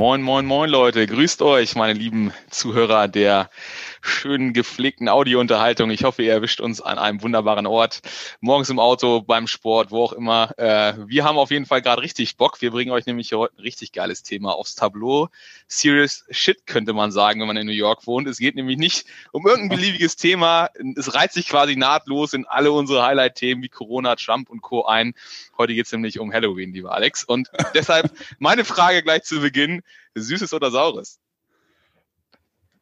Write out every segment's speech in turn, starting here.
Moin, moin, moin, Leute. Grüßt euch, meine lieben Zuhörer der schönen, gepflegten Audiounterhaltung. Ich hoffe, ihr erwischt uns an einem wunderbaren Ort. Morgens im Auto, beim Sport, wo auch immer. Äh, wir haben auf jeden Fall gerade richtig Bock. Wir bringen euch nämlich heute ein richtig geiles Thema aufs Tableau. Serious Shit könnte man sagen, wenn man in New York wohnt. Es geht nämlich nicht um irgendein beliebiges Thema. Es reiht sich quasi nahtlos in alle unsere Highlight-Themen wie Corona, Trump und Co. ein. Heute geht es nämlich um Halloween, lieber Alex. Und deshalb meine Frage gleich zu Beginn. Süßes oder Saures?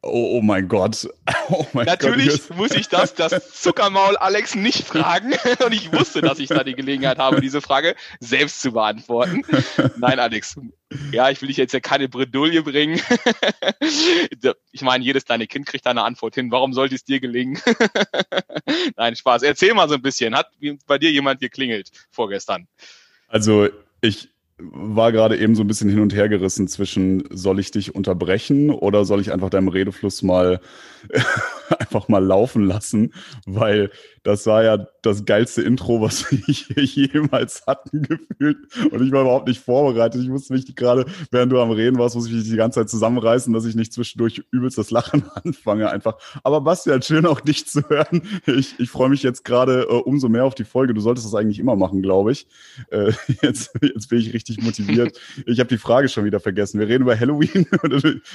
Oh, oh, mein Gott. Oh mein Natürlich Gott. muss ich das, das Zuckermaul Alex nicht fragen. Und ich wusste, dass ich da die Gelegenheit habe, diese Frage selbst zu beantworten. Nein, Alex. Ja, ich will dich jetzt ja keine Bredouille bringen. Ich meine, jedes kleine Kind kriegt da eine Antwort hin. Warum sollte es dir gelingen? Nein, Spaß. Erzähl mal so ein bisschen. Hat bei dir jemand geklingelt vorgestern? Also, ich, war gerade eben so ein bisschen hin und her gerissen zwischen, soll ich dich unterbrechen oder soll ich einfach deinem Redefluss mal einfach mal laufen lassen, weil das war ja das geilste Intro, was wir jemals hatten gefühlt. Und ich war überhaupt nicht vorbereitet. Ich musste mich gerade, während du am Reden warst, muss ich mich die ganze Zeit zusammenreißen, dass ich nicht zwischendurch übelst das Lachen anfange einfach. Aber Bastian, schön auch dich zu hören. Ich, ich freue mich jetzt gerade äh, umso mehr auf die Folge. Du solltest das eigentlich immer machen, glaube ich. Äh, jetzt, jetzt bin ich richtig motiviert. Ich habe die Frage schon wieder vergessen. Wir reden über Halloween.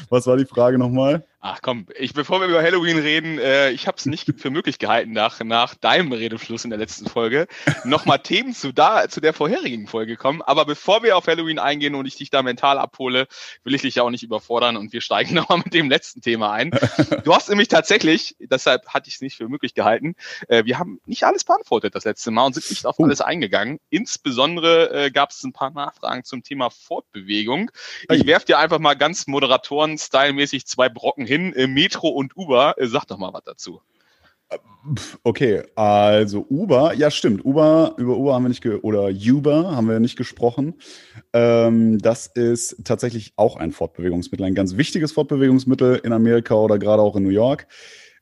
was war die Frage nochmal? Ach komm, ich, bevor wir über Halloween reden, äh, ich habe es nicht für möglich gehalten, nach, nach deinem Redefluss in der letzten Folge nochmal Themen zu, da, zu der vorherigen Folge kommen. Aber bevor wir auf Halloween eingehen und ich dich da mental abhole, will ich dich ja auch nicht überfordern und wir steigen nochmal mit dem letzten Thema ein. Du hast nämlich tatsächlich, deshalb hatte ich es nicht für möglich gehalten, äh, wir haben nicht alles beantwortet das letzte Mal und sind nicht auf uh. alles eingegangen. Insbesondere äh, gab es ein paar Nachfragen zum Thema Fortbewegung. Ich werf dir einfach mal ganz Moderatoren-stylmäßig zwei Brocken hin hin, äh, Metro und Uber. Äh, sag doch mal was dazu. Okay, also Uber, ja stimmt, Uber, über Uber haben wir nicht, oder Uber haben wir nicht gesprochen. Ähm, das ist tatsächlich auch ein Fortbewegungsmittel, ein ganz wichtiges Fortbewegungsmittel in Amerika oder gerade auch in New York.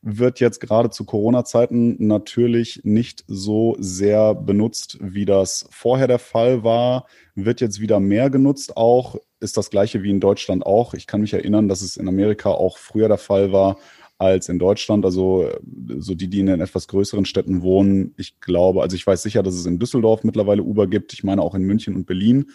Wird jetzt gerade zu Corona-Zeiten natürlich nicht so sehr benutzt, wie das vorher der Fall war. Wird jetzt wieder mehr genutzt auch ist das gleiche wie in Deutschland auch. Ich kann mich erinnern, dass es in Amerika auch früher der Fall war als in Deutschland. Also so die, die in den etwas größeren Städten wohnen. Ich glaube, also ich weiß sicher, dass es in Düsseldorf mittlerweile Uber gibt. Ich meine auch in München und Berlin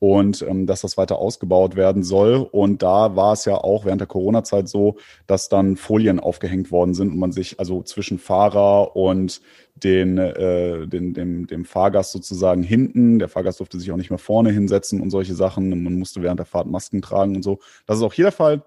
und ähm, dass das weiter ausgebaut werden soll. Und da war es ja auch während der Corona-Zeit so, dass dann Folien aufgehängt worden sind und man sich also zwischen Fahrer und den, äh, den, dem, dem Fahrgast sozusagen hinten, der Fahrgast durfte sich auch nicht mehr vorne hinsetzen und solche Sachen. Und man musste während der Fahrt Masken tragen und so. Das ist auch hier der Fall.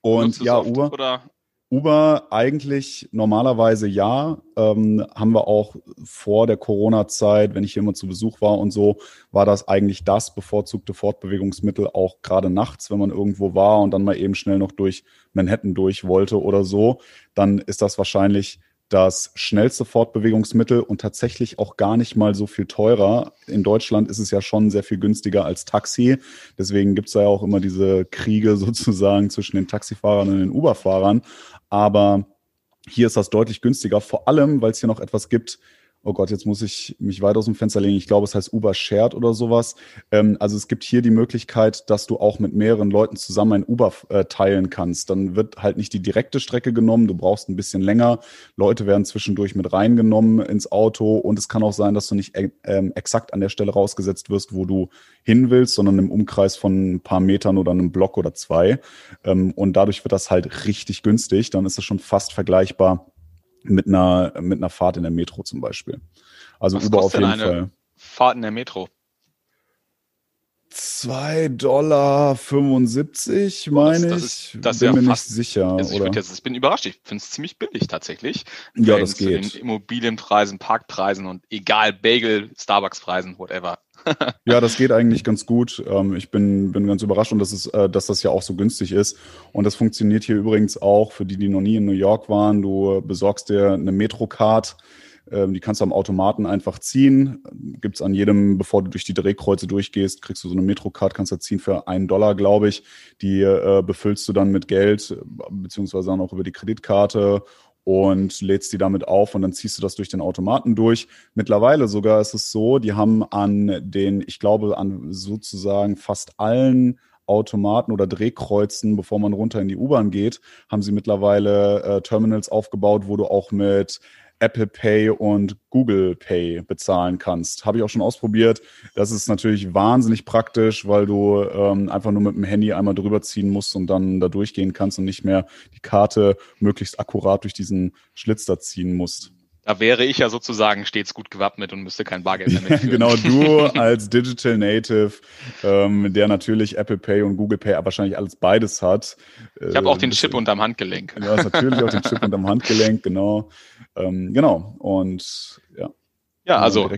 Und ja, Uber. Oder Uber eigentlich normalerweise ja. Ähm, haben wir auch vor der Corona-Zeit, wenn ich hier immer zu Besuch war und so, war das eigentlich das bevorzugte Fortbewegungsmittel, auch gerade nachts, wenn man irgendwo war und dann mal eben schnell noch durch Manhattan durch wollte oder so, dann ist das wahrscheinlich das schnellste Fortbewegungsmittel und tatsächlich auch gar nicht mal so viel teurer. In Deutschland ist es ja schon sehr viel günstiger als Taxi. Deswegen gibt es da ja auch immer diese Kriege sozusagen zwischen den Taxifahrern und den Uberfahrern. Aber hier ist das deutlich günstiger, vor allem, weil es hier noch etwas gibt, oh Gott, jetzt muss ich mich weit aus dem Fenster legen. Ich glaube, es heißt Uber Shared oder sowas. Ähm, also es gibt hier die Möglichkeit, dass du auch mit mehreren Leuten zusammen ein Uber äh, teilen kannst. Dann wird halt nicht die direkte Strecke genommen, du brauchst ein bisschen länger. Leute werden zwischendurch mit reingenommen ins Auto und es kann auch sein, dass du nicht äh, exakt an der Stelle rausgesetzt wirst, wo du hin willst, sondern im Umkreis von ein paar Metern oder einem Block oder zwei. Ähm, und dadurch wird das halt richtig günstig. Dann ist es schon fast vergleichbar mit einer, mit einer Fahrt in der Metro zum Beispiel. Also Was Uber auf jeden eine Fall. Fahrt in der Metro. 2,75 Dollar, meine das, das ist, ich. Das bin ja mir fast, nicht sicher. Also ich, jetzt, ich bin überrascht. Ich finde es ziemlich billig tatsächlich. Ja, das geht. Zu den Immobilienpreisen, Parkpreisen und egal, Bagel, Starbucks-Preisen, whatever. ja, das geht eigentlich ganz gut. Ähm, ich bin, bin ganz überrascht und das ist, äh, dass das ja auch so günstig ist. Und das funktioniert hier übrigens auch für die, die noch nie in New York waren. Du besorgst dir eine Metrocard. Ähm, die kannst du am Automaten einfach ziehen. Gibt's an jedem, bevor du durch die Drehkreuze durchgehst, kriegst du so eine Metrocard, kannst du ziehen für einen Dollar, glaube ich. Die äh, befüllst du dann mit Geld, beziehungsweise dann auch über die Kreditkarte und lädst die damit auf und dann ziehst du das durch den Automaten durch. Mittlerweile sogar ist es so, die haben an den, ich glaube, an sozusagen fast allen Automaten oder Drehkreuzen, bevor man runter in die U-Bahn geht, haben sie mittlerweile äh, Terminals aufgebaut, wo du auch mit Apple Pay und Google Pay bezahlen kannst. Habe ich auch schon ausprobiert. Das ist natürlich wahnsinnig praktisch, weil du ähm, einfach nur mit dem Handy einmal drüber ziehen musst und dann da durchgehen kannst und nicht mehr die Karte möglichst akkurat durch diesen Schlitz da ziehen musst. Da wäre ich ja sozusagen stets gut gewappnet und müsste kein Bargeld mehr mitführen. genau, du als Digital Native, ähm, der natürlich Apple Pay und Google Pay wahrscheinlich alles beides hat. Ich habe auch den äh, Chip unterm Handgelenk. Du hast natürlich auch den Chip unterm Handgelenk, genau. Ähm, genau, und ja. Also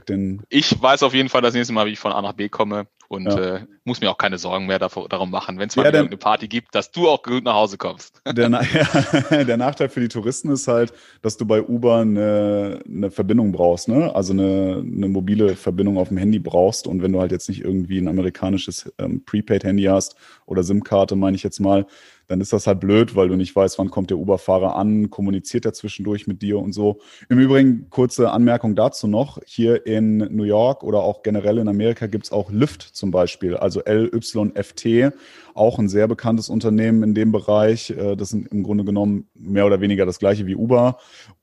ich weiß auf jeden Fall das nächste Mal, wie ich von A nach B komme und ja. äh, muss mir auch keine Sorgen mehr davor, darum machen, wenn es mal ja, eine Party gibt, dass du auch gut nach Hause kommst. Der, ja, der, Nachteil für die Touristen ist halt, dass du bei Uber eine, eine Verbindung brauchst, ne? also eine, eine mobile Verbindung auf dem Handy brauchst und wenn du halt jetzt nicht irgendwie ein amerikanisches ähm, Prepaid-Handy hast oder SIM-Karte, meine ich jetzt mal, dann ist das halt blöd, weil du nicht weißt, wann kommt der Uber-Fahrer an, kommuniziert er zwischendurch mit dir und so. Im Übrigen, kurze Anmerkung dazu noch, hier in New York oder auch generell in Amerika gibt es auch Lyft zum Beispiel, also LYFT, auch ein sehr bekanntes Unternehmen in dem Bereich. Äh, das sind im Grunde genommen mehr oder weniger das gleiche wie Uber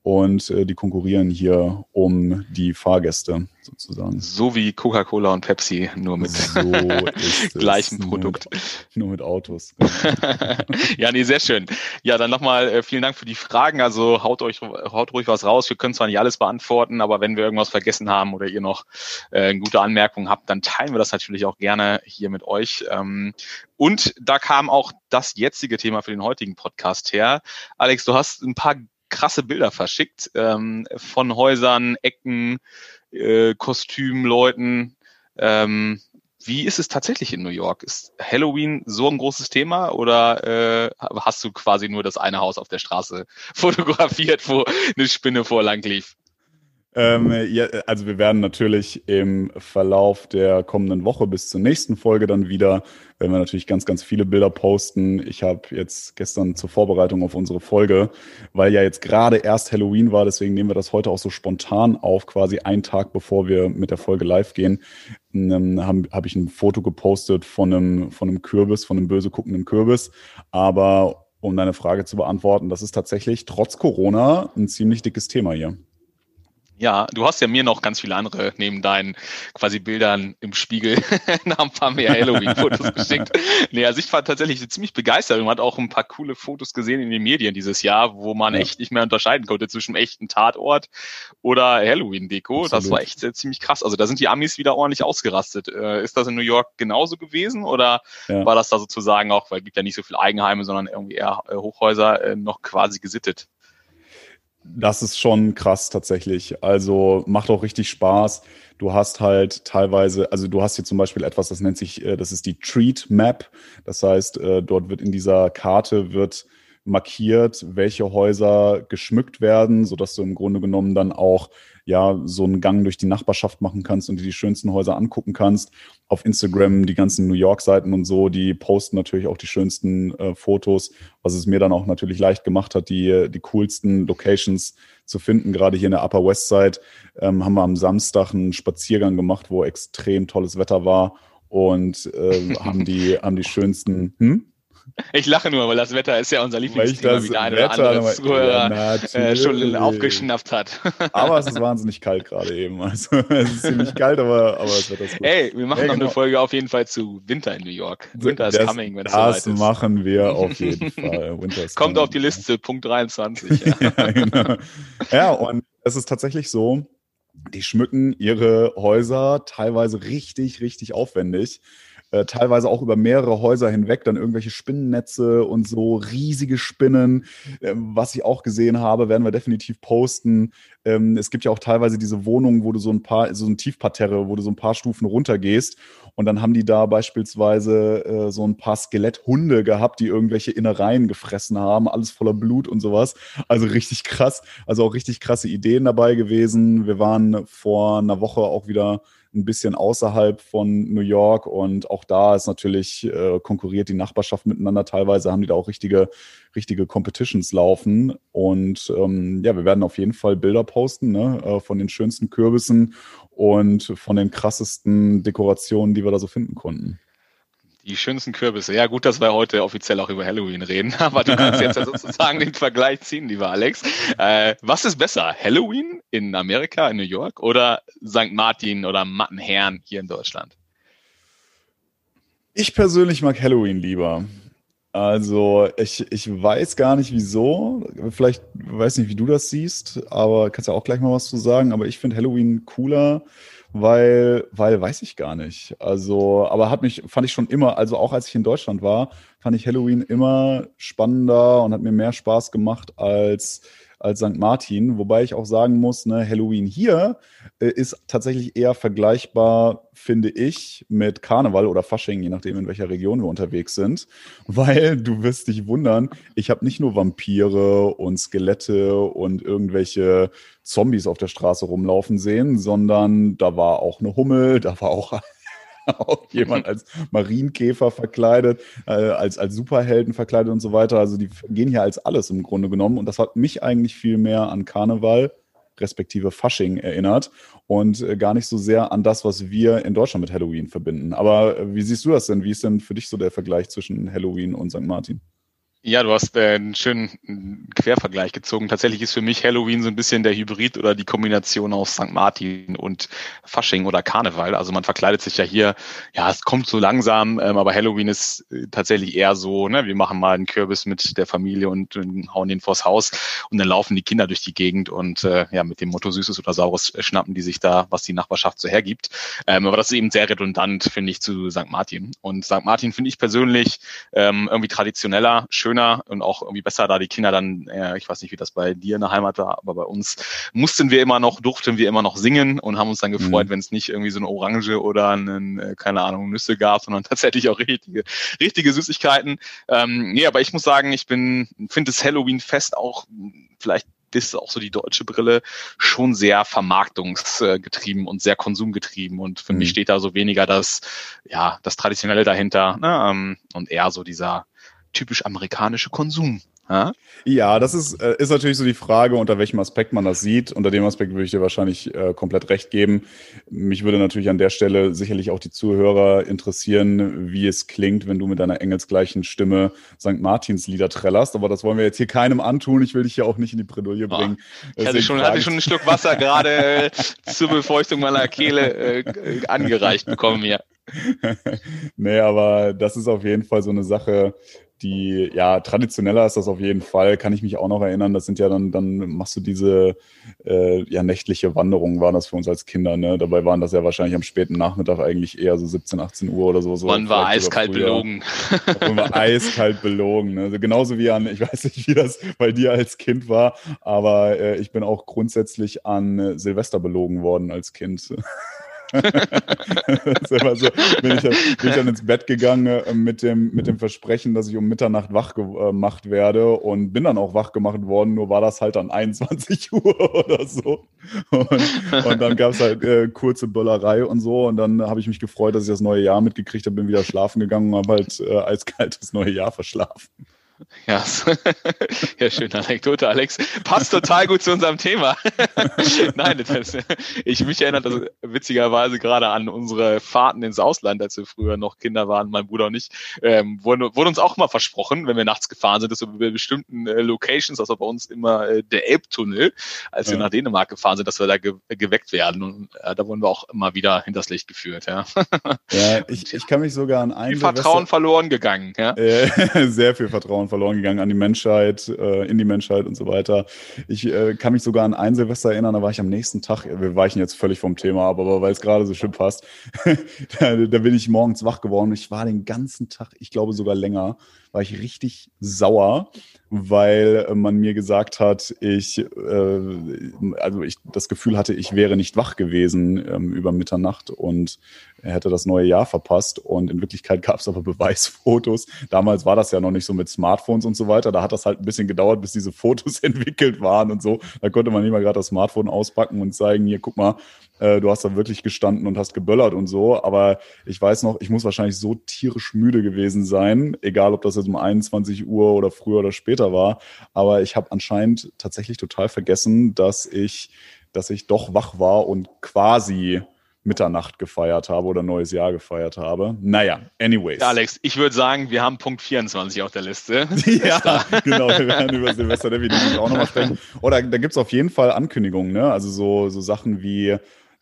und äh, die konkurrieren hier um die Fahrgäste sozusagen. So wie Coca-Cola und Pepsi, nur mit so gleichem Produkt. Nur mit, nur mit Autos. ja, nee, sehr schön. Ja, dann nochmal äh, vielen Dank für die Fragen. Also haut euch, haut ruhig was raus. Wir können zwar nicht alles beantworten, aber wenn wir irgendwas vergessen haben oder ihr noch äh, gute Anmerkungen habt, dann teilen wir das natürlich auch gerne hier mit euch. Ähm, und da kam auch das jetzige Thema für den heutigen Podcast her. Alex, du hast ein paar krasse Bilder verschickt ähm, von Häusern, Ecken, äh, Kostümleuten. Ähm, wie ist es tatsächlich in New York? Ist Halloween so ein großes Thema oder äh, hast du quasi nur das eine Haus auf der Straße fotografiert, wo eine Spinne vorlang lief? Ähm, ja, also wir werden natürlich im Verlauf der kommenden Woche bis zur nächsten Folge dann wieder, werden wir natürlich ganz, ganz viele Bilder posten. Ich habe jetzt gestern zur Vorbereitung auf unsere Folge, weil ja jetzt gerade erst Halloween war, deswegen nehmen wir das heute auch so spontan auf, quasi einen Tag bevor wir mit der Folge live gehen, ähm, habe hab ich ein Foto gepostet von einem, von einem Kürbis, von einem böse guckenden Kürbis. Aber um deine Frage zu beantworten, das ist tatsächlich trotz Corona ein ziemlich dickes Thema hier. Ja, du hast ja mir noch ganz viele andere neben deinen quasi Bildern im Spiegel nach ein paar mehr Halloween-Fotos geschickt. Nee, also ich war tatsächlich ziemlich begeistert und man hat auch ein paar coole Fotos gesehen in den Medien dieses Jahr, wo man ja. echt nicht mehr unterscheiden konnte zwischen echten Tatort oder Halloween-Deko. Das war echt äh, ziemlich krass. Also da sind die Amis wieder ordentlich ausgerastet. Äh, ist das in New York genauso gewesen oder ja. war das da sozusagen auch, weil es gibt ja nicht so viel Eigenheime, sondern irgendwie eher äh, Hochhäuser, äh, noch quasi gesittet? Das ist schon krass tatsächlich. Also macht auch richtig Spaß. Du hast halt teilweise, also du hast hier zum Beispiel etwas, das nennt sich, äh, das ist die Treat Map. Das heißt, äh, dort wird in dieser Karte wird markiert, welche Häuser geschmückt werden, sodass du im Grunde genommen dann auch ja so einen Gang durch die Nachbarschaft machen kannst und dir die schönsten Häuser angucken kannst. Auf Instagram die ganzen New York-Seiten und so, die posten natürlich auch die schönsten äh, Fotos, was es mir dann auch natürlich leicht gemacht hat, die, die coolsten Locations zu finden. Gerade hier in der Upper West Side ähm, haben wir am Samstag einen Spaziergang gemacht, wo extrem tolles Wetter war und äh, haben die haben die schönsten. Hm? Ich lache nur, weil das Wetter ist ja unser Lieblingsthema, wie der eine oder andere Zuhörer ja, äh, schon aufgeschnappt hat. aber es ist wahnsinnig kalt gerade eben. Also es ist ziemlich kalt, aber, aber das Wetter ist gut. Ey, wir machen hey, noch genau. eine Folge auf jeden Fall zu Winter in New York. Winter is coming, wenn es soweit ist. Das machen wir auf jeden Fall. Winter Kommt coming. auf die Liste, Punkt 23. Ja, ja, genau. ja und es ist tatsächlich so, die schmücken ihre Häuser teilweise richtig, richtig aufwendig. Äh, teilweise auch über mehrere Häuser hinweg, dann irgendwelche Spinnennetze und so riesige Spinnen. Ähm, was ich auch gesehen habe, werden wir definitiv posten. Ähm, es gibt ja auch teilweise diese Wohnungen, wo du so ein paar, so ein Tiefparterre, wo du so ein paar Stufen runtergehst und dann haben die da beispielsweise äh, so ein paar Skeletthunde gehabt, die irgendwelche Innereien gefressen haben, alles voller Blut und sowas. Also richtig krass, also auch richtig krasse Ideen dabei gewesen. Wir waren vor einer Woche auch wieder ein bisschen außerhalb von New York und auch da ist natürlich äh, konkurriert die Nachbarschaft miteinander. Teilweise haben die da auch richtige, richtige Competitions laufen und ähm, ja, wir werden auf jeden Fall Bilder posten ne, äh, von den schönsten Kürbissen und von den krassesten Dekorationen, die wir da so finden konnten Die schönsten Kürbisse. Ja, gut, dass wir heute offiziell auch über Halloween reden, aber du kannst jetzt ja sozusagen den Vergleich ziehen, lieber Alex. Äh, was ist besser? Halloween in Amerika, in New York oder St. Martin oder Mattenherrn hier in Deutschland? Ich persönlich mag Halloween lieber. Also, ich, ich weiß gar nicht wieso. Vielleicht weiß nicht, wie du das siehst, aber kannst ja auch gleich mal was zu sagen. Aber ich finde Halloween cooler weil, weil weiß ich gar nicht. Also, aber hat mich, fand ich schon immer, also auch als ich in Deutschland war, fand ich Halloween immer spannender und hat mir mehr Spaß gemacht als als St. Martin, wobei ich auch sagen muss, ne, Halloween hier äh, ist tatsächlich eher vergleichbar, finde ich, mit Karneval oder Fasching, je nachdem, in welcher Region wir unterwegs sind, weil du wirst dich wundern, ich habe nicht nur Vampire und Skelette und irgendwelche Zombies auf der Straße rumlaufen sehen, sondern da war auch eine Hummel, da war auch auch jemand als Marienkäfer verkleidet, äh, als, als Superhelden verkleidet und so weiter. Also die gehen hier als alles im Grunde genommen. Und das hat mich eigentlich viel mehr an Karneval respektive Fasching erinnert und äh, gar nicht so sehr an das, was wir in Deutschland mit Halloween verbinden. Aber äh, wie siehst du das denn? Wie ist denn für dich so der Vergleich zwischen Halloween und St. Martin? Ja, du hast äh, einen schönen Quervergleich gezogen. Tatsächlich ist für mich Halloween so ein bisschen der Hybrid oder die Kombination aus St. Martin und Fasching oder Karneval. Also man verkleidet sich ja hier, ja, es kommt so langsam, ähm, aber Halloween ist äh, tatsächlich eher so, ne, wir machen mal einen Kürbis mit der Familie und, hauen den vors Haus und dann laufen die Kinder durch die Gegend und äh, ja, mit dem Motto Süßes oder Saures äh, schnappen die sich da, was die Nachbarschaft so hergibt. Ähm, aber das ist eben sehr redundant, finde ich, zu St. Martin. Und St. Martin finde ich persönlich ähm, irgendwie traditioneller, schön schöner und auch irgendwie besser, da die Kinder dann, äh, ich weiß nicht, wie das bei dir in der Heimat war, aber bei uns mussten wir immer noch, durften wir immer noch singen und haben uns dann gefreut, mhm. wenn es nicht irgendwie so eine Orange oder einen, äh, keine Ahnung, Nüsse gab, sondern tatsächlich auch richtige, richtige Süßigkeiten. Ähm, nee, aber ich muss sagen, ich bin, finde das Halloween-Fest auch vielleicht ist auch so die deutsche Brille schon sehr vermarktungsgetrieben und sehr konsumgetrieben und für mhm. mich steht da so weniger das ja das traditionelle dahinter ne? Ähm, und eher so dieser typisch amerikanische Konsum. Ja? ja, das ist, äh, ist natürlich so die Frage, unter welchem Aspekt man das sieht. Unter dem Aspekt würde ich dir wahrscheinlich äh, komplett recht geben. Mich würde natürlich an der Stelle sicherlich auch die Zuhörer interessieren, wie es klingt, wenn du mit deiner engelsgleichen Stimme St. Martins Lieder trällerst. Aber das wollen wir jetzt hier keinem antun. Ich will dich ja auch nicht in die Bredouille ah, bringen. Oh, ich hatte schon, hatte schon einen Schluck Wasser gerade äh, zur Befeuchtung meiner Kehle äh, angereicht bekommen hier. nee, aber das ist auf jeden Fall so eine Sache, die, ja, traditioneller ist das auf jeden Fall, kann ich mich auch noch erinnern. Das sind ja dann, dann machst du diese äh, ja, nächtliche Wanderungen, waren das für uns als Kinder, ne? Dabei waren das ja wahrscheinlich am späten Nachmittag eigentlich eher so 17, 18 Uhr oder so. so Man war eiskalt belogen. Man war eiskalt belogen. Ne? Also genauso wie an, ich weiß nicht, wie das bei dir als Kind war, aber äh, ich bin auch grundsätzlich an Silvester belogen worden als Kind. So, bin ich, dann, bin ich dann ins Bett gegangen äh, mit, dem, mit dem Versprechen, dass ich um Mitternacht wach gemacht werde und bin dann auch wach gemacht worden, nur war das halt dann 21 Uhr oder so. Und, und dann gab es halt äh, kurze Böllerei und so und dann habe ich mich gefreut, dass ich das neue Jahr mitgekriegt habe, bin wieder schlafen gegangen und habe halt äh, eiskalt das neue Jahr verschlafen. Ja, ja, schöne Anekdote, Alex. Passt total gut zu unserem Thema. Nein, das, ich mich erinnere das witzigerweise gerade an unsere Fahrten ins Ausland, als wir früher noch Kinder waren, mein Bruder und ich, ähm, wurde, wurde uns auch mal versprochen, wenn wir nachts gefahren sind, dass wir bei bestimmten äh, Locations, also bei uns immer äh, der Elbtunnel, als ja. wir nach Dänemark gefahren sind, dass wir da ge geweckt werden. Und äh, da wurden wir auch immer wieder hinters Licht geführt. Ja, ja ich, ich kann mich sogar an ein Viel Vertrauen verloren gegangen. Ja? sehr viel Vertrauen verloren gegangen an die Menschheit, äh, in die Menschheit und so weiter. Ich äh, kann mich sogar an ein Silvester erinnern, da war ich am nächsten Tag, wir weichen jetzt völlig vom Thema ab, aber weil es gerade so schön passt, da, da bin ich morgens wach geworden. Ich war den ganzen Tag, ich glaube sogar länger, war ich richtig sauer, weil äh, man mir gesagt hat, ich, äh, also ich das Gefühl hatte, ich wäre nicht wach gewesen ähm, über Mitternacht und hätte das neue Jahr verpasst. Und in Wirklichkeit gab es aber Beweisfotos. Damals war das ja noch nicht so mit Smartphones und so weiter. Da hat das halt ein bisschen gedauert, bis diese Fotos entwickelt waren und so. Da konnte man nicht mal gerade das Smartphone auspacken und zeigen, hier, guck mal, äh, du hast da wirklich gestanden und hast geböllert und so. Aber ich weiß noch, ich muss wahrscheinlich so tierisch müde gewesen sein, egal ob das jetzt um 21 Uhr oder früher oder später war. Aber ich habe anscheinend tatsächlich total vergessen, dass ich, dass ich doch wach war und quasi Mitternacht gefeiert habe oder neues Jahr gefeiert habe. Naja, anyways. Alex, ich würde sagen, wir haben Punkt 24 auf der Liste. ja, genau, wir werden über Silvester definitiv auch nochmal sprechen. Oder da gibt es auf jeden Fall Ankündigungen, ne? Also so, so Sachen wie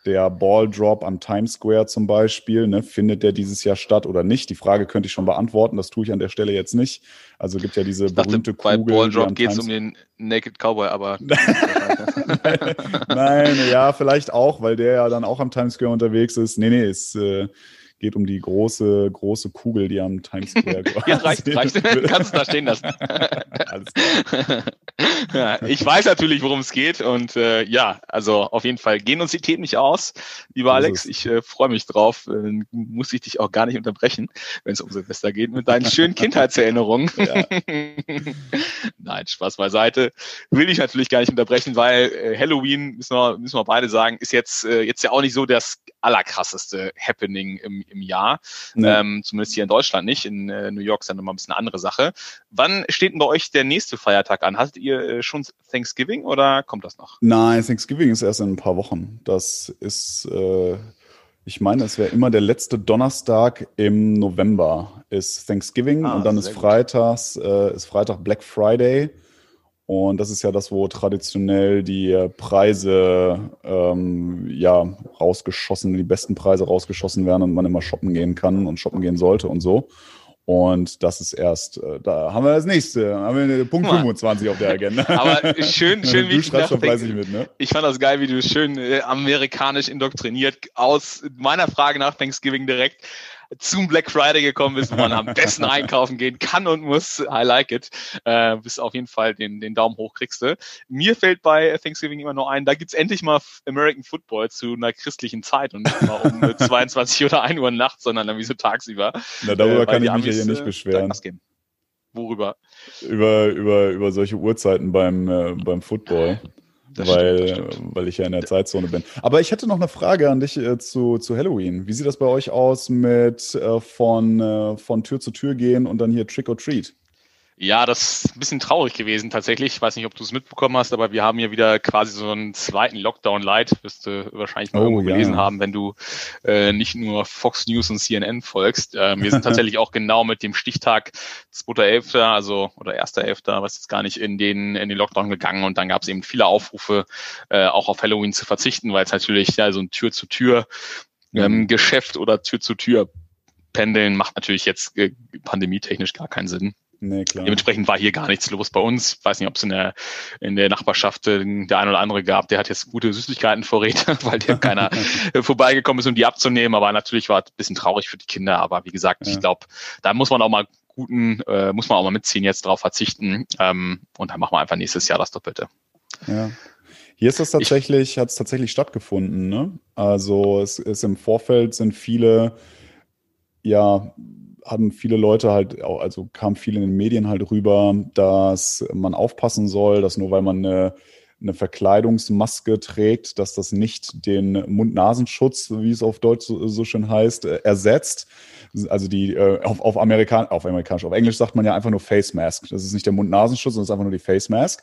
der Ball Drop am Times Square zum Beispiel, ne, findet der dieses Jahr statt oder nicht? Die Frage könnte ich schon beantworten, das tue ich an der Stelle jetzt nicht. Also gibt ja diese ich dachte, berühmte bei Kugel. Ball Drop geht es um den Naked Cowboy, aber. Nein, ja, vielleicht auch, weil der ja dann auch am Times Square unterwegs ist. Nee, nee, es äh, geht um die große, große Kugel, die am Times Square Ja, reicht, reicht. Kannst du da stehen lassen. Alles klar. ja, ich weiß natürlich, worum es geht und äh, ja, also auf jeden Fall gehen uns die Themen nicht aus, lieber Alex. Ich äh, freue mich drauf. Äh, muss ich dich auch gar nicht unterbrechen, wenn es um Silvester geht, mit deinen schönen Kindheitserinnerungen. Nein, Spaß beiseite. Will ich natürlich gar nicht unterbrechen, weil äh, Halloween, müssen wir, müssen wir beide sagen, ist jetzt, äh, jetzt ja auch nicht so das allerkrasseste Happening im, im Jahr. Nee. Ähm, zumindest hier in Deutschland nicht. In äh, New York ist dann nochmal ein bisschen eine andere Sache. Wann steht denn bei euch der nächste Feiertag an? Hattet ihr äh, schon Thanksgiving oder kommt das noch? Nein, Thanksgiving ist erst in ein paar Wochen. Das ist, äh, ich meine, es wäre immer der letzte Donnerstag im November ist Thanksgiving ah, und dann ist Freitags, äh, ist Freitag Black Friday. Und das ist ja das, wo traditionell die Preise ähm, ja rausgeschossen, die besten Preise rausgeschossen werden und man immer shoppen gehen kann und shoppen gehen sollte und so. Und das ist erst, äh, da haben wir das nächste, haben wir Punkt 25 auf der Agenda. Aber schön, schön, wie du schreibst schon fleißig mit, ne? Ich fand das geil, wie du schön äh, amerikanisch indoktriniert aus meiner Frage nach Thanksgiving direkt zum Black Friday gekommen bist, wo man am besten einkaufen gehen kann und muss. I like it. Äh, bist auf jeden Fall den, den Daumen hoch kriegst du. Mir fällt bei Thanksgiving immer nur ein, da gibt's endlich mal American Football zu einer christlichen Zeit und nicht mal um 22 oder 1 Uhr nachts, sondern dann wie so tagsüber. Na, darüber äh, kann ich mich ja hier nicht äh, beschweren. Worüber? Über, über, über solche Uhrzeiten beim, äh, beim Football. Das weil, stimmt, weil ich ja in der Zeitzone bin. Aber ich hätte noch eine Frage an dich äh, zu, zu Halloween. Wie sieht das bei euch aus mit äh, von, äh, von Tür zu Tür gehen und dann hier Trick or Treat? Ja, das ist ein bisschen traurig gewesen tatsächlich. Ich weiß nicht, ob du es mitbekommen hast, aber wir haben hier wieder quasi so einen zweiten Lockdown-Light, wirst du wahrscheinlich mal oh, irgendwo ja. gelesen haben, wenn du äh, nicht nur Fox News und CNN folgst. Äh, wir sind tatsächlich auch genau mit dem Stichtag 2.11., also oder 1.11., was jetzt gar nicht in den, in den Lockdown gegangen und dann gab es eben viele Aufrufe, äh, auch auf Halloween zu verzichten, weil es natürlich ja so ein Tür-zu-Tür ähm, mhm. Geschäft oder Tür-zu-Tür Pendeln macht natürlich jetzt äh, pandemietechnisch gar keinen Sinn. Nee. Dementsprechend war hier gar nichts los bei uns. Ich weiß nicht, ob es in der, in der Nachbarschaft äh, der ein oder andere gab, der hat jetzt gute Süßigkeitenvorräte, weil der keiner vorbeigekommen ist, um die abzunehmen. Aber natürlich war es ein bisschen traurig für die Kinder. Aber wie gesagt, ja. ich glaube, da muss man auch mal guten, äh, muss man auch mal mitziehen, jetzt drauf verzichten. Ähm, und dann machen wir einfach nächstes Jahr das Doppelte. Ja. Hier ist das tatsächlich, hat es tatsächlich stattgefunden. Ne? Also es ist im Vorfeld sind viele ja haben viele Leute halt, also kam viel in den Medien halt rüber, dass man aufpassen soll, dass nur weil man eine, eine Verkleidungsmaske trägt, dass das nicht den Mund-Nasenschutz, wie es auf Deutsch so, so schön heißt, äh, ersetzt. Also die äh, auf, auf, Amerikan auf Amerikanisch, auf Englisch sagt man ja einfach nur Face Mask. Das ist nicht der Mund-Nasenschutz, sondern das ist einfach nur die Face Mask.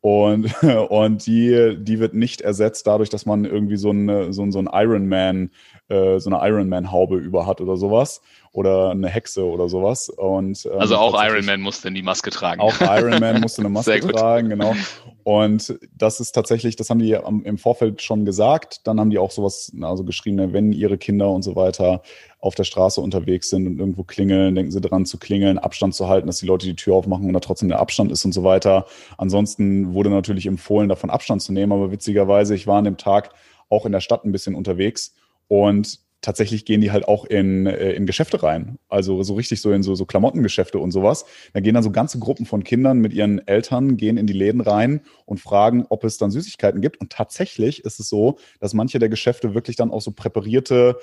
Und, und die, die wird nicht ersetzt dadurch, dass man irgendwie so, eine, so, so ein Iron Man, äh, so eine Iron Man-Haube über hat oder sowas oder eine Hexe oder sowas. Und, ähm, also auch Iron Man musste die Maske tragen. Auch Iron Man musste eine Maske tragen, genau. Und das ist tatsächlich, das haben die im Vorfeld schon gesagt. Dann haben die auch sowas, also geschrieben, wenn ihre Kinder und so weiter auf der Straße unterwegs sind und irgendwo klingeln, denken sie dran zu klingeln, Abstand zu halten, dass die Leute die Tür aufmachen und da trotzdem der Abstand ist und so weiter. Ansonsten wurde natürlich empfohlen, davon Abstand zu nehmen, aber witzigerweise, ich war an dem Tag auch in der Stadt ein bisschen unterwegs und tatsächlich gehen die halt auch in, äh, in Geschäfte rein. Also so richtig so in so, so Klamottengeschäfte und sowas. Da gehen dann so ganze Gruppen von Kindern mit ihren Eltern, gehen in die Läden rein und fragen, ob es dann Süßigkeiten gibt. Und tatsächlich ist es so, dass manche der Geschäfte wirklich dann auch so präparierte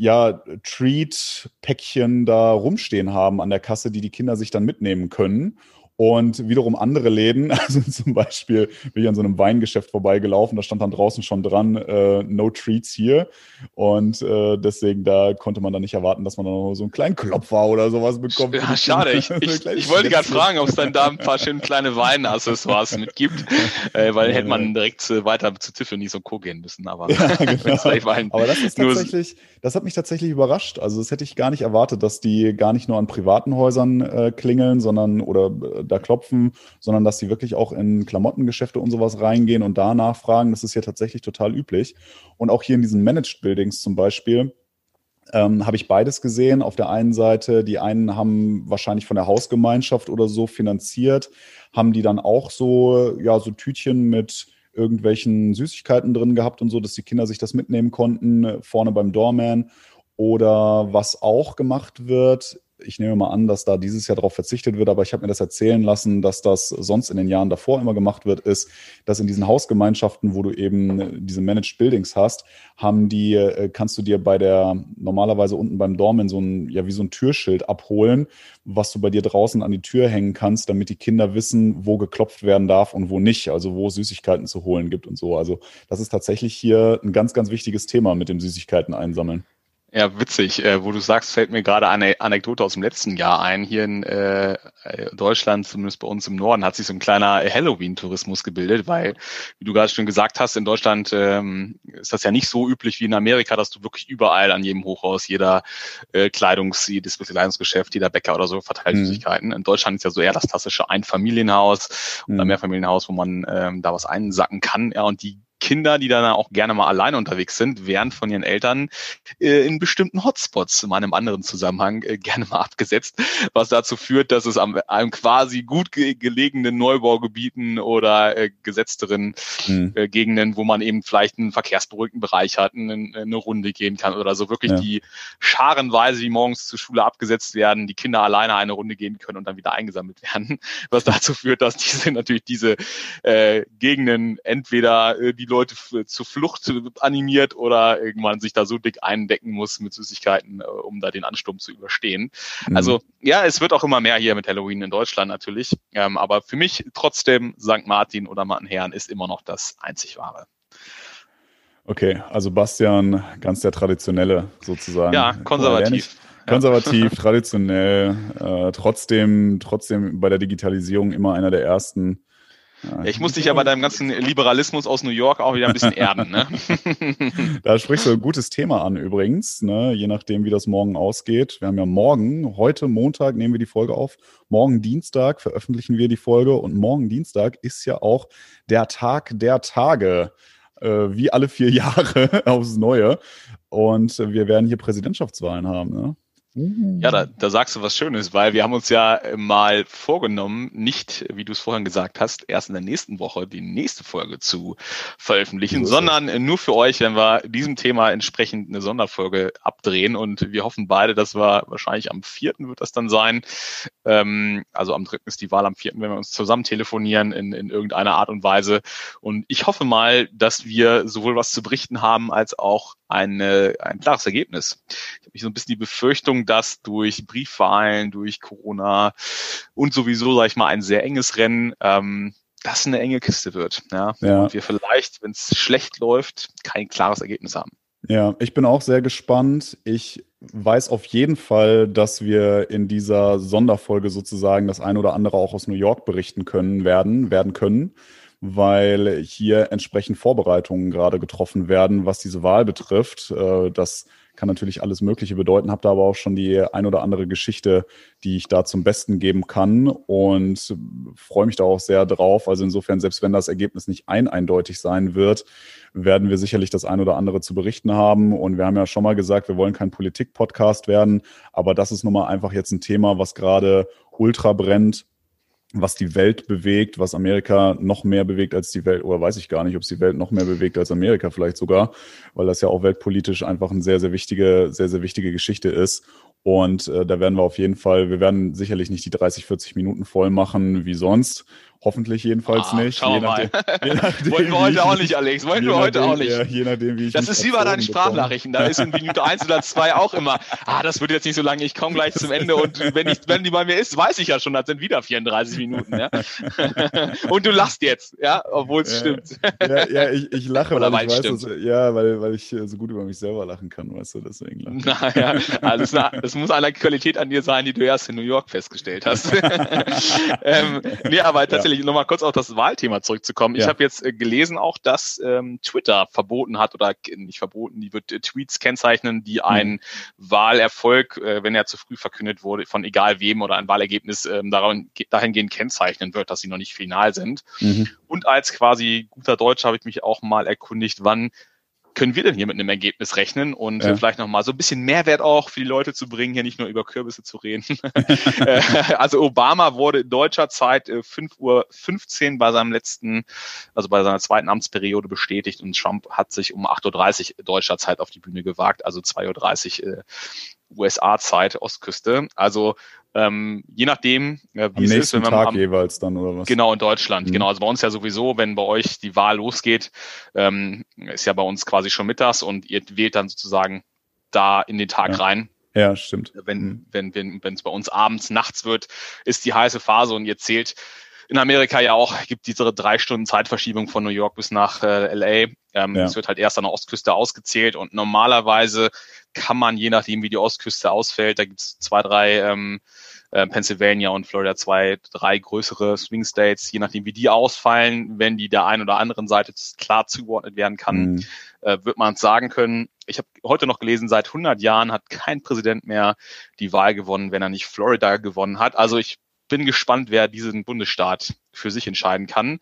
ja, Treat-Päckchen da rumstehen haben an der Kasse, die die Kinder sich dann mitnehmen können. Und wiederum andere Läden, also zum Beispiel bin ich an so einem Weingeschäft vorbeigelaufen, da stand dann draußen schon dran, äh, no treats hier. Und äh, deswegen, da konnte man dann nicht erwarten, dass man dann noch so einen kleinen Klopfer oder sowas bekommt. Ja, schade. Ich, ich, ich wollte gerade fragen, ob es dann da ein paar schöne kleine Weinaccessoires mit gibt, äh, weil hätte man direkt äh, weiter zu Tiffany und Co. gehen müssen. Aber, ja, genau. aber das ist tatsächlich, das hat mich tatsächlich überrascht. Also das hätte ich gar nicht erwartet, dass die gar nicht nur an privaten Häusern äh, klingeln, sondern oder äh, da klopfen, sondern dass die wirklich auch in Klamottengeschäfte und sowas reingehen und da nachfragen. Das ist hier tatsächlich total üblich. Und auch hier in diesen Managed Buildings zum Beispiel, ähm, habe ich beides gesehen. Auf der einen Seite, die einen haben wahrscheinlich von der Hausgemeinschaft oder so finanziert, haben die dann auch so, ja, so Tütchen mit irgendwelchen Süßigkeiten drin gehabt und so, dass die Kinder sich das mitnehmen konnten, äh, vorne beim Doorman. Oder was auch gemacht wird, ich nehme mal an, dass da dieses Jahr darauf verzichtet wird, aber ich habe mir das erzählen lassen, dass das sonst in den Jahren davor immer gemacht wird, ist, dass in diesen Hausgemeinschaften, wo du eben diese Managed Buildings hast, haben die, äh, kannst du dir bei der normalerweise unten beim Dormen so ein, ja, wie so ein Türschild abholen, was du bei dir draußen an die Tür hängen kannst, damit die Kinder wissen, wo geklopft werden darf und wo nicht, also wo Süßigkeiten zu holen gibt und so. Also das ist tatsächlich hier ein ganz, ganz wichtiges Thema mit dem Süßigkeiten einsammeln. Ja, witzig. Äh, wo du sagst, fällt mir gerade eine Anekdote aus dem letzten Jahr ein. Hier in äh, Deutschland, zumindest bei uns im Norden, hat sich so ein kleiner Halloween-Tourismus gebildet, weil, wie du gerade schon gesagt hast, in Deutschland ähm, ist das ja nicht so üblich wie in Amerika, dass du wirklich überall an jedem Hochhaus, jeder äh, Kleidungs-, jedes Kleidungsgeschäft, jeder Bäcker oder so verteilt mhm. Süßigkeiten. In Deutschland ist ja so eher das klassische Einfamilienhaus mhm. oder Mehrfamilienhaus, wo man ähm, da was einsacken kann. Ja, und die Kinder, die dann auch gerne mal alleine unterwegs sind, werden von ihren Eltern äh, in bestimmten Hotspots in einem anderen Zusammenhang äh, gerne mal abgesetzt, was dazu führt, dass es am einem quasi gut ge gelegenen Neubaugebieten oder äh, gesetzteren mhm. äh, Gegenden, wo man eben vielleicht einen verkehrsberuhigten Bereich hat, eine, eine Runde gehen kann oder so wirklich ja. die scharenweise, die morgens zur Schule abgesetzt werden, die Kinder alleine eine Runde gehen können und dann wieder eingesammelt werden, was dazu führt, dass diese natürlich diese äh, Gegenden entweder äh, die Leute zur Flucht animiert oder irgendwann sich da so dick eindecken muss mit Süßigkeiten, äh, um da den Ansturm zu überstehen. Mhm. Also ja, es wird auch immer mehr hier mit Halloween in Deutschland natürlich. Ähm, aber für mich trotzdem St. Martin oder Martinherren ist immer noch das einzig wahre. Okay, also Bastian, ganz der traditionelle sozusagen. Ja, konservativ. Konservativ, traditionell, äh, trotzdem, trotzdem bei der Digitalisierung immer einer der ersten ja, ich muss dich ja bei deinem ganzen Liberalismus aus New York auch wieder ein bisschen erden. Ne? da sprichst du ein gutes Thema an übrigens, ne? je nachdem, wie das morgen ausgeht. Wir haben ja morgen, heute Montag nehmen wir die Folge auf, morgen Dienstag veröffentlichen wir die Folge und morgen Dienstag ist ja auch der Tag der Tage, äh, wie alle vier Jahre aufs Neue. Und wir werden hier Präsidentschaftswahlen haben. Ne? Ja, da, da sagst du was Schönes, weil wir haben uns ja mal vorgenommen, nicht, wie du es vorhin gesagt hast, erst in der nächsten Woche die nächste Folge zu veröffentlichen, so sondern nur für euch, wenn wir diesem Thema entsprechend eine Sonderfolge abdrehen. Und wir hoffen beide, dass wir wahrscheinlich am vierten wird das dann sein. Ähm, also am dritten ist die Wahl, am vierten, wenn wir uns zusammen telefonieren in, in irgendeiner Art und Weise. Und ich hoffe mal, dass wir sowohl was zu berichten haben, als auch eine, ein klares Ergebnis. Ich habe mich so ein bisschen die Befürchtung, dass durch Briefwahlen, durch Corona und sowieso, sage ich mal, ein sehr enges Rennen, ähm, das eine enge Kiste wird. Ja? ja. Und wir vielleicht, wenn es schlecht läuft, kein klares Ergebnis haben. Ja, ich bin auch sehr gespannt. Ich weiß auf jeden Fall, dass wir in dieser Sonderfolge sozusagen das ein oder andere auch aus New York berichten können werden, werden können weil hier entsprechend Vorbereitungen gerade getroffen werden, was diese Wahl betrifft. Äh, das kann natürlich alles Mögliche bedeuten, habe da aber auch schon die ein oder andere Geschichte, die ich da zum Besten geben kann und freue mich da auch sehr drauf. Also insofern, selbst wenn das Ergebnis nicht ein eindeutig sein wird, werden wir sicherlich das ein oder andere zu berichten haben. Und wir haben ja schon mal gesagt, wir wollen kein Politik-Podcast werden, aber das ist nun mal einfach jetzt ein Thema, was gerade ultra brennt was die Welt bewegt, was Amerika noch mehr bewegt als die Welt, oder weiß ich gar nicht, ob es die Welt noch mehr bewegt als Amerika vielleicht sogar, weil das ja auch weltpolitisch einfach eine sehr, sehr wichtige, sehr, sehr wichtige Geschichte ist. Und äh, da werden wir auf jeden Fall, wir werden sicherlich nicht die 30, 40 Minuten voll machen wie sonst. Hoffentlich jedenfalls Ah, nicht. schauen Je wir mal. je nachdem, Wollten wir heute auch nicht, Alex. Wollten wir heute nachdem- auch nicht. Ja, je nachdem, wie ich Das ist wie bei deinen. Sprachnachrichten. Da ist in Minute 1 oder 2 auch immer, ah, das wird jetzt nicht so lange, ich komme gleich zum Ende und wenn, ich, wenn die bei mir ist, weiß ich ja schon, das sind wieder 34 Minuten. Ja? und du lachst jetzt, ja, obwohl es Ja. stimmt. Ja, ja ich, ich lache, Oder weil ich weiß, dass, ja, weil, weil ich so gut über mich selber lachen kann, weißt du, deswegen lache. Naja, also es, na- es muss eine Qualität an dir sein, die du erst in New York festgestellt hast. ähm, nee, aber tatsächlich nochmal kurz auf das Wahlthema zurückzukommen. Ich Ja. habe jetzt äh, gelesen auch, dass ähm, Twitter verboten hat oder nicht verboten, die wird äh, Tweets kennzeichnen, die einen Wahlerfolg, äh, wenn er zu früh verkündet wurde, von egal wem oder ein Wahlergebnis ähm, daran, dahingehend kennzeichnen wird, dass sie noch nicht final sind. Mhm. Und als quasi guter Deutscher habe ich mich auch mal erkundigt, wann können wir denn hier mit einem Ergebnis rechnen und Ja. äh, vielleicht nochmal so ein bisschen Mehrwert auch für die Leute zu bringen, hier nicht nur über Kürbisse zu reden. Äh, also Obama wurde in deutscher Zeit äh, 5 Uhr 15 bei seinem letzten, also bei seiner zweiten Amtsperiode bestätigt und Trump hat sich um 8.30 Uhr deutscher Zeit auf die Bühne gewagt, also 2.30 Uhr äh, USA-Zeit, Ostküste. Also ähm, je nachdem, äh, Am wie es ist, wenn man Tag am, jeweils dann, oder was? Genau, in Deutschland. Mhm. Genau, also bei uns ja sowieso, wenn bei euch die Wahl losgeht, ähm, ist ja bei uns quasi schon mittags und ihr wählt dann sozusagen da in den Tag Ja. rein. Ja, stimmt. Wenn Mhm. wenn wenn wenn es bei uns abends, nachts wird, ist die heiße Phase und ihr zählt in Amerika ja auch, gibt diese drei Stunden Zeitverschiebung von New York bis nach äh, LA. Ähm, Ja. Es wird halt erst an der Ostküste ausgezählt und normalerweise kann man, je nachdem wie die Ostküste ausfällt, da gibt es zwei, drei ähm, äh, Pennsylvania und Florida zwei, drei größere Swing States, je nachdem wie die ausfallen, wenn die der einen oder anderen Seite klar zugeordnet werden kann, Mhm. äh, wird man sagen können. Ich habe heute noch gelesen, seit 100 Jahren hat kein Präsident mehr die Wahl gewonnen, wenn er nicht Florida gewonnen hat. Also ich bin gespannt, wer diesen Bundesstaat für sich entscheiden kann.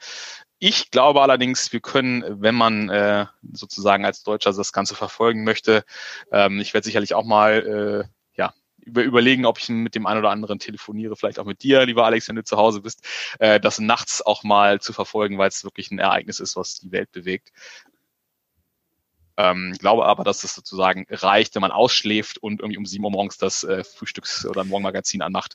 Ich glaube allerdings, wir können, wenn man äh, sozusagen als Deutscher das Ganze verfolgen möchte, ähm, ich werde sicherlich auch mal äh, ja, über, überlegen, ob ich mit dem einen oder anderen telefoniere, vielleicht auch mit dir, lieber Alex, wenn du zu Hause bist, äh, das nachts auch mal zu verfolgen, weil es wirklich ein Ereignis ist, was die Welt bewegt. Ähm, glaube aber, dass es sozusagen reicht, wenn man ausschläft und irgendwie um sieben Uhr morgens das äh, Frühstücks- oder Morgenmagazin anmacht,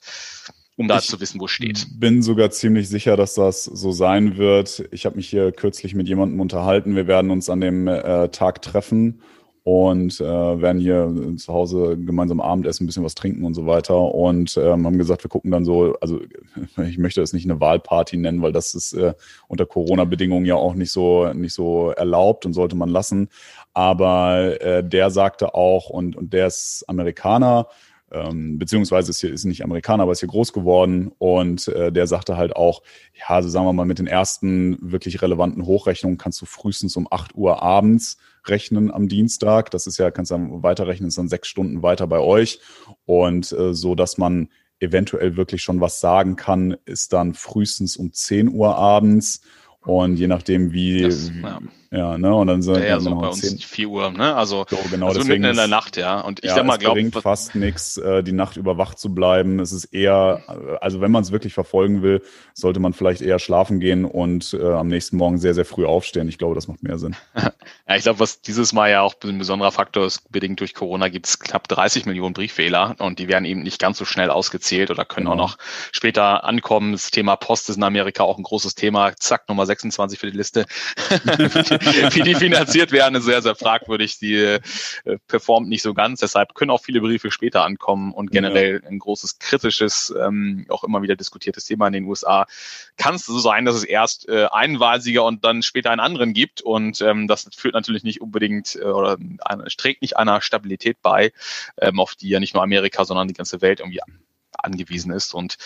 um da Ich- zu wissen, wo es steht. Bin sogar ziemlich sicher, dass das so sein wird. Ich habe mich hier kürzlich mit jemandem unterhalten. Wir werden uns an dem äh, Tag treffen und äh, werden hier zu Hause gemeinsam Abendessen, ein bisschen was trinken und so weiter. Und ähm, haben gesagt, wir gucken dann so, also ich möchte es nicht eine Wahlparty nennen, weil das ist äh, unter Corona-Bedingungen ja auch nicht so nicht so erlaubt und sollte man lassen. Aber äh, der sagte auch, und, und der ist Amerikaner, ähm, beziehungsweise ist hier ist nicht Amerikaner, aber ist hier groß geworden und äh, der sagte halt auch, ja, so sagen wir mal, mit den ersten wirklich relevanten Hochrechnungen kannst du frühestens um 8 Uhr abends rechnen am Dienstag. Das ist ja, kannst du dann weiterrechnen, ist dann sechs Stunden weiter bei euch und äh, so, dass man eventuell wirklich schon was sagen kann, ist dann frühestens um 10 Uhr abends und je nachdem wie, Das, ja. Ja, ne, und dann sind Ja, ja, so bei uns 10 4 Uhr, ne? Also so, genau, also mitten in der Nacht, ja. Und ich ja, sag mal, es glaube bringt fast nichts, äh, die Nacht über wach zu bleiben. Es ist eher, äh, also wenn man es wirklich verfolgen will, sollte man vielleicht eher schlafen gehen und äh, am nächsten Morgen sehr, sehr früh aufstehen. Ich glaube, das macht mehr Sinn. Ja, ich glaube, was dieses Mal ja auch ein besonderer Faktor ist, bedingt durch Corona gibt es knapp 30 Millionen Brieffehler und die werden eben nicht ganz so schnell ausgezählt oder können Genau. auch noch später ankommen. Das Thema Post ist in Amerika auch ein großes Thema. Zack, Nummer 26 für die Liste. Wie die finanziert werden, ist sehr, sehr fragwürdig. Die äh, performt nicht so ganz. Deshalb können auch viele Briefe später ankommen und generell ein großes kritisches, ähm, auch immer wieder diskutiertes Thema in den USA. Kann es so sein, dass es erst äh, einen Wahlsieger und dann später einen anderen gibt und ähm, das führt natürlich nicht unbedingt äh, oder es trägt nicht einer Stabilität bei, ähm, auf die ja nicht nur Amerika, sondern die ganze Welt irgendwie angewiesen ist und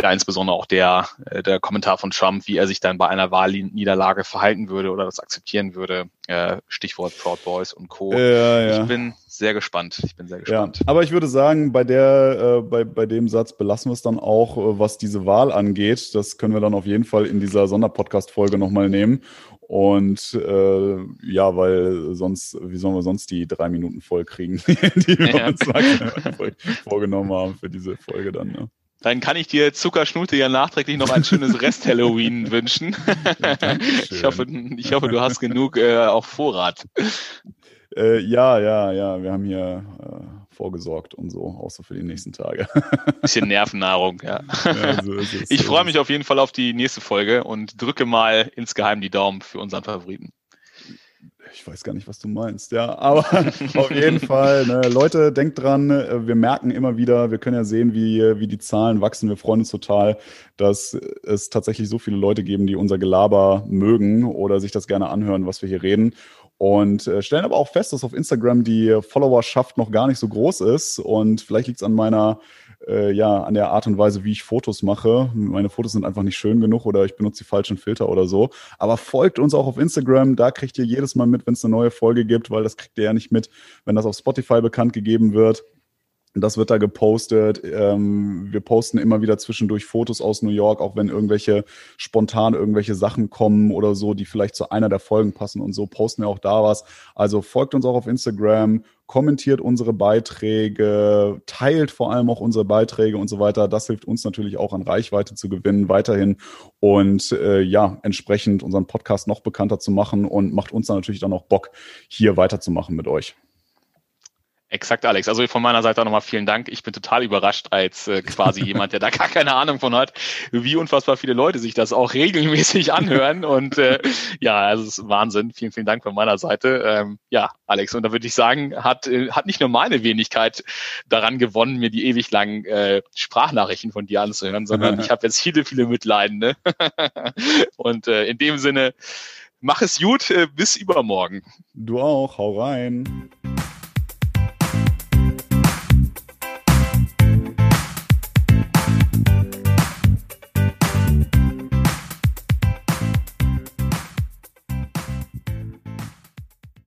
ja insbesondere auch der äh, der Kommentar von Trump, wie er sich dann bei einer Wahlniederlage verhalten würde oder das akzeptieren würde, äh, Stichwort Proud Boys und Co. Ja, ja. Ich bin sehr gespannt. Ich bin sehr Ja, gespannt. aber ich würde sagen, bei der, äh, bei, bei dem Satz belassen wir es dann auch, äh, was diese Wahl angeht. Das können wir dann auf jeden Fall in dieser Sonderpodcast-Folge nochmal nehmen. Und äh, ja, weil sonst, wie sollen wir sonst die drei Minuten voll kriegen, die wir Ja. uns vorgenommen haben für diese Folge dann. Ne? Dann kann ich dir Zuckerschnute ja nachträglich noch ein schönes Rest-Halloween wünschen. ich, hoffe, ich hoffe, du hast genug äh, auf Vorrat. Äh, ja, ja, ja, wir haben hier äh, vorgesorgt und so, auch so für die nächsten Tage. Bisschen Nervennahrung, ja. ja so ich freue mich auf jeden Fall auf die nächste Folge und drücke mal insgeheim die Daumen für unseren Favoriten ich weiß gar nicht, was du meinst, ja, aber auf jeden Fall, ne, Leute, denkt dran, äh, wir merken immer wieder, wir können ja sehen, wie, wie die Zahlen wachsen. Wir freuen uns total, dass es tatsächlich so viele Leute geben, die unser Gelaber mögen oder sich das gerne anhören, was wir hier reden. Und äh, stellen aber auch fest, dass auf Instagram die Followerschaft noch gar nicht so groß ist. Und vielleicht liegt es an meiner äh, ja, an der Art und Weise, wie ich Fotos mache. Meine Fotos sind einfach nicht schön genug oder ich benutze die falschen Filter oder so. Aber folgt uns auch auf Instagram, da kriegt ihr jedes Mal mit, wenn es eine neue Folge gibt, weil das kriegt ihr ja nicht mit, wenn das auf Spotify bekannt gegeben wird. Das wird da gepostet. Ähm, wir posten immer wieder zwischendurch Fotos aus New York, auch wenn irgendwelche spontan irgendwelche Sachen kommen oder so, die vielleicht zu einer der Folgen passen und so, posten wir auch da was. Also folgt uns auch auf Instagram, kommentiert unsere Beiträge, teilt vor allem auch unsere Beiträge und so weiter. Das hilft uns natürlich auch an Reichweite zu gewinnen weiterhin und äh, ja, entsprechend unseren Podcast noch bekannter zu machen und macht uns dann natürlich dann auch Bock, hier weiterzumachen mit euch. Exakt, Alex. Also von meiner Seite auch nochmal vielen Dank. Ich bin total überrascht als äh, quasi jemand, der da gar keine Ahnung von hat, wie unfassbar viele Leute sich das auch regelmäßig anhören. Und äh, ja, also es ist Wahnsinn. Vielen, vielen Dank von meiner Seite. Ähm, ja, Alex, und da würde ich sagen, hat, äh, hat nicht nur meine Wenigkeit daran gewonnen, mir die ewig langen äh, Sprachnachrichten von dir anzuhören, sondern ich habe jetzt viele, viele Mitleidende. und äh, in dem Sinne, mach es gut, äh, bis übermorgen. Du auch, hau rein.